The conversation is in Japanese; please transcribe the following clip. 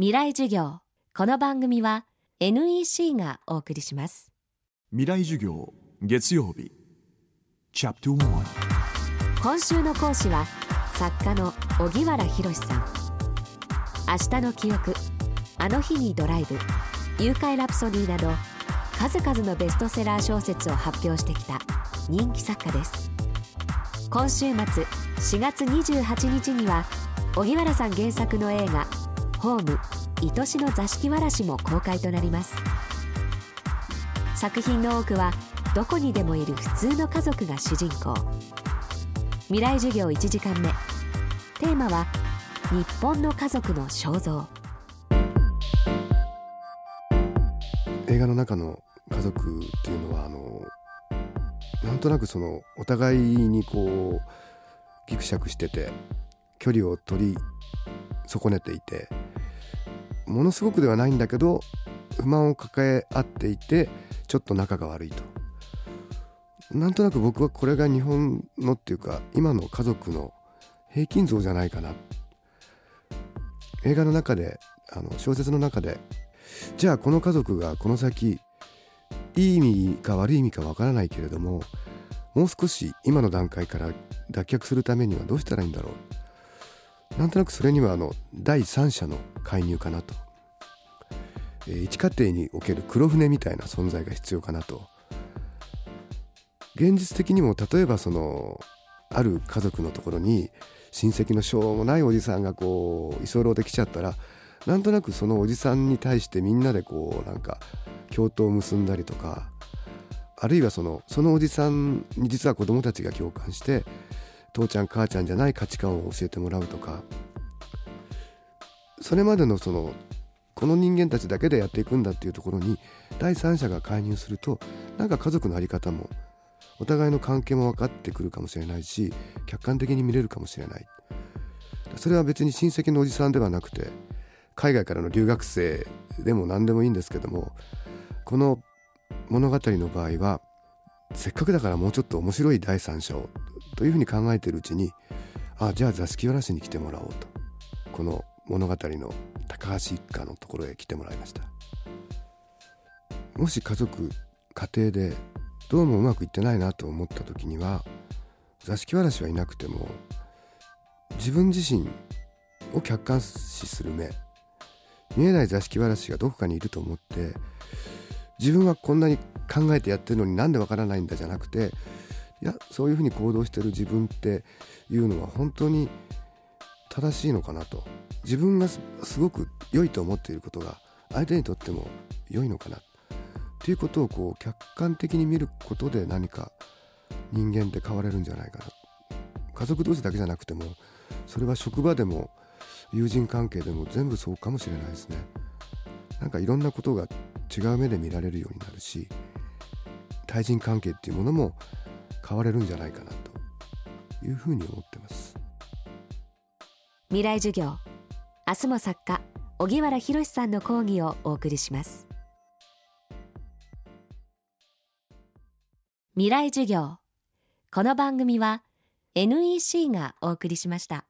未来授業。この番組は NEC がお送りします。未来授業月曜日。チャプト1今週の講師は作家の荻原博さん。明日の記憶あの日にドライブ。誘拐ラプソディなど数々のベストセラー小説を発表してきた人気作家です。今週末4月28日には荻原さん原作の映画「ホーム愛しの座敷わらし」も公開となります。作品の多くはどこにでもいる普通の家族が主人公。未来授業1時間目。テーマは日本の家族の肖像。映画の中の家族っていうのはあのなんとなくそのお互いにこうギクシャクしてて距離を取り損ねていてものすごくではないんだけど不満を抱え合っていてちょっと仲が悪いと。なんとなく僕はこれが日本のっていうか今の家族の平均像じゃないかな。映画の中であの小説の中でじゃあこの家族がこの先いい意味か悪い意味かわからないけれどももう少し今の段階から脱却するためにはどうしたらいいんだろう。なんとなくそれにはあの第三者の介入かなと、えー、一家庭における黒船みたいな存在が必要かなと。現実的にも例えばそのある家族のところに親戚のしょうもないおじさんがこう居候できちゃったらなんとなくそのおじさんに対してみんなでこうなんか共闘を結んだりとかあるいはそのそのおじさんに実は子供たちが共感して父ちゃん母ちゃんじゃない価値観を教えてもらうとか。それまでのそのこの人間たちだけでやっていくんだっていうところに第三者が介入するとなんか家族の在り方もお互いの関係も分かってくるかもしれないし客観的に見れるかもしれない。それは別に親戚のおじさんではなくて海外からの留学生でも何でもいいんですけどもこの物語の場合はせっかくだからもうちょっと面白い第三者をというふうに考えているうちにあじゃあ座敷わらしに来てもらおうと。この物語の高橋一家のところへ来てもらいました。もし家族家庭でどうもうまくいってないなと思った時には座敷わらしはいなくても自分自身を客観視する目見えない座敷わらしがどこかにいると思って自分はこんなに考えてやってるのになんでわからないんだじゃなくていやそういうふうに行動してる自分っていうのは本当に正しいのかなと。自分がすごく良いと思っていることが相手にとっても良いのかな。っていうことをこう客観的に見ることで何か人間って変われるんじゃないかな。家族同士だけじゃなくてもそれは職場でも友人関係でも全部そうかもしれないですね。なんかいろんなことが違う目で見られるようになるし対人関係っていうものも変われるんじゃないかなと。いうふうに思ってます。未来授業。明日も作家。荻原博さんの講義をお送りします。未来授業。この番組は NEC がお送りしました。